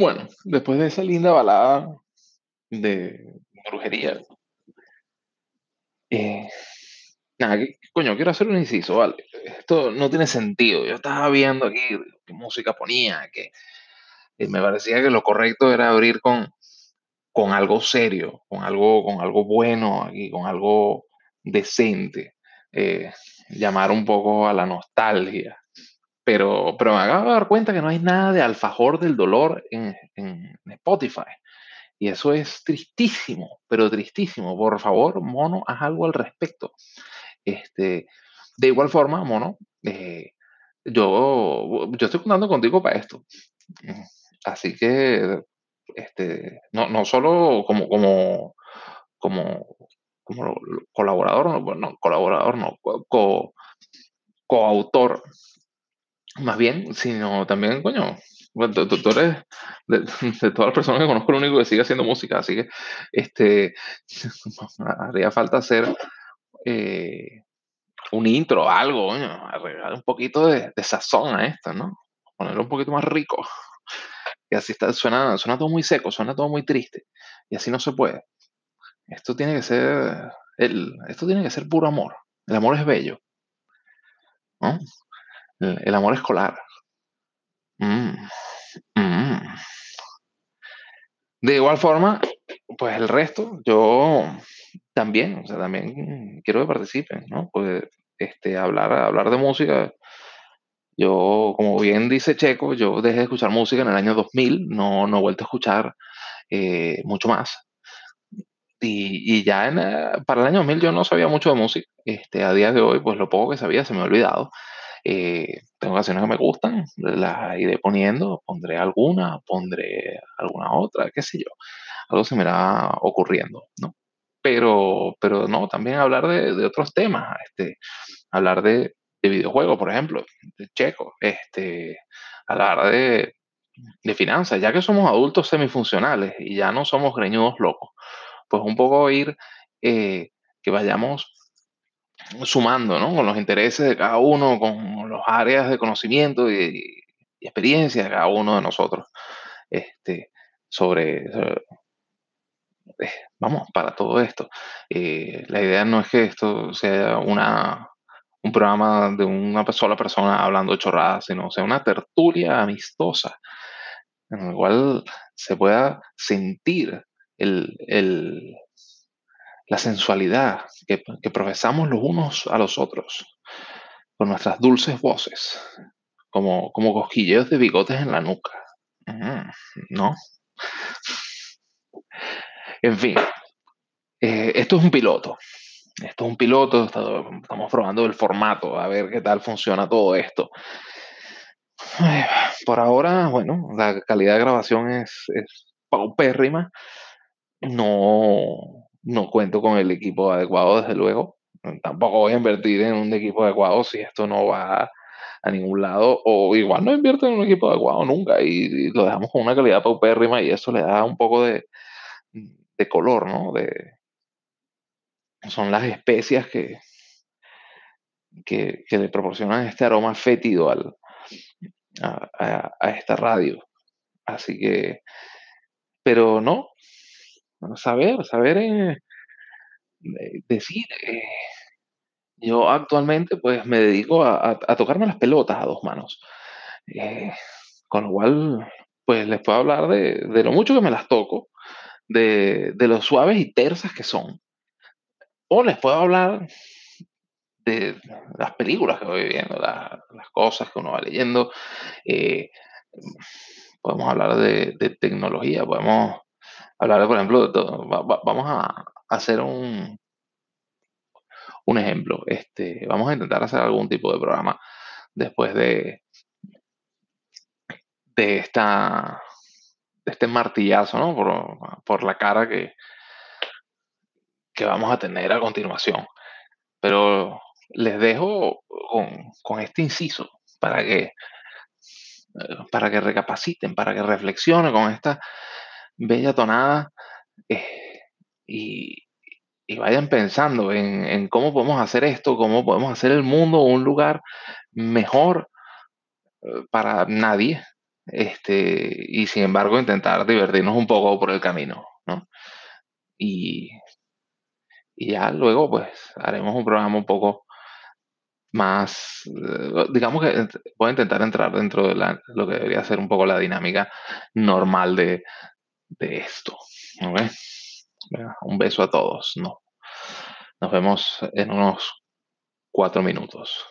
Bueno, después de esa linda balada de brujería, eh, nada, ¿qué coño? Quiero hacer un inciso, ¿vale? Esto no tiene sentido. Yo estaba viendo aquí qué música ponía, que eh, me parecía que lo correcto era abrir con, con algo serio, con algo, con algo bueno aquí, con algo decente. eh, llamar un poco a la nostalgia. Pero, pero me acabo de dar cuenta que no hay nada de alfajor del dolor en, Spotify. Y eso es tristísimo, pero tristísimo. Por favor, mono, haz algo al respecto. Este, de igual forma, mono, eh, yo, yo estoy contando contigo para esto. Así que, este, no, no solo como, como, como, como colaborador, no, bueno, colaborador, no, co- coautor, más bien, sino también, coño, bueno, tú, de, todas las personas que conozco el único que sigue haciendo música, así que, este, haría falta hacer eh, un intro, algo, coño, agregar un poquito de, de sazón a esto, ¿no? Ponerlo un poquito más rico. Y así está, suena, suena todo muy seco, suena todo muy triste. Y así no se puede. Esto tiene que ser, el, esto tiene que ser puro amor. El amor es bello, ¿no? El, el amor escolar. Mm, mm. De igual forma, pues el resto, yo también, o sea, también quiero que participen, ¿no? Pues este, hablar, hablar de música. Yo, como bien dice Checo, yo dejé de escuchar música en el año 2000, no, no he vuelto a escuchar eh, mucho más. Y, y ya en, eh, para el año 2000 yo no sabía mucho de música. Este, a día de hoy, pues lo poco que sabía se me ha olvidado. Eh, tengo canciones que me gustan, las iré poniendo, pondré alguna, pondré alguna otra, qué sé yo. Algo se me irá ocurriendo, ¿no? Pero, pero no, también hablar de, de otros temas, este, hablar de, de videojuegos, por ejemplo, de Checo, este, hablar de, de finanzas, ya que somos adultos semifuncionales y ya no somos greñudos locos pues un poco ir, eh, que vayamos sumando, ¿no? Con los intereses de cada uno, con los áreas de conocimiento y, y experiencia de cada uno de nosotros, este, sobre, sobre- eh, vamos, para todo esto. Eh, la idea no es que esto sea una, un programa de una sola persona hablando chorradas, sino sea una tertulia amistosa en la cual se pueda sentir el, el- la sensualidad que, que profesamos los unos a los otros con nuestras dulces voces, como, como cosquilleos de bigotes en la nuca. Mm, ¿No? En fin, eh, esto es un piloto. Esto es un piloto, estamos probando el formato, a ver qué tal funciona todo esto. Por ahora, bueno, la calidad de grabación es, es paupérrima. No, no cuento con el equipo adecuado, desde luego. Tampoco voy a invertir en un equipo adecuado si esto no va a ningún lado. O igual no invierto en un equipo adecuado nunca y, y lo dejamos con una calidad paupérrima y eso le da un poco de, de color, ¿no? De, son las especias que, que, que le proporcionan este aroma fétido al, a, esta radio. Así que, pero no, saber, saber eh, eh, decir. eh, Yo actualmente pues me dedico a, a- tocarme las pelotas a dos manos. Con lo cual, pues les puedo hablar de, de lo mucho que me las toco, de, de lo suaves y tersas que son. O les puedo hablar de las películas que voy viendo, la- las cosas que uno va leyendo. eh, podemos hablar de, de tecnología, podemos hablar, por ejemplo, de todo. Va- va- vamos a hacer un, un ejemplo. Este, vamos a intentar hacer algún tipo de programa después de, de esta este martillazo, ¿no? Por, por la cara que, que vamos a tener a continuación. Pero les dejo con, con este inciso para que, para que recapaciten, para que reflexionen con esta bella tonada eh, y, vayan pensando en, cómo podemos hacer esto, cómo podemos hacer el mundo un lugar mejor eh, para nadie, este, y sin embargo intentar divertirnos un poco por el camino, ¿no? Y, ya luego pues haremos un programa un poco más, eh, digamos que voy a intentar entrar dentro de la- lo que debería ser un poco la dinámica normal de, de esto. Un beso a todos, ¿no? Nos vemos en unos cuatro minutos.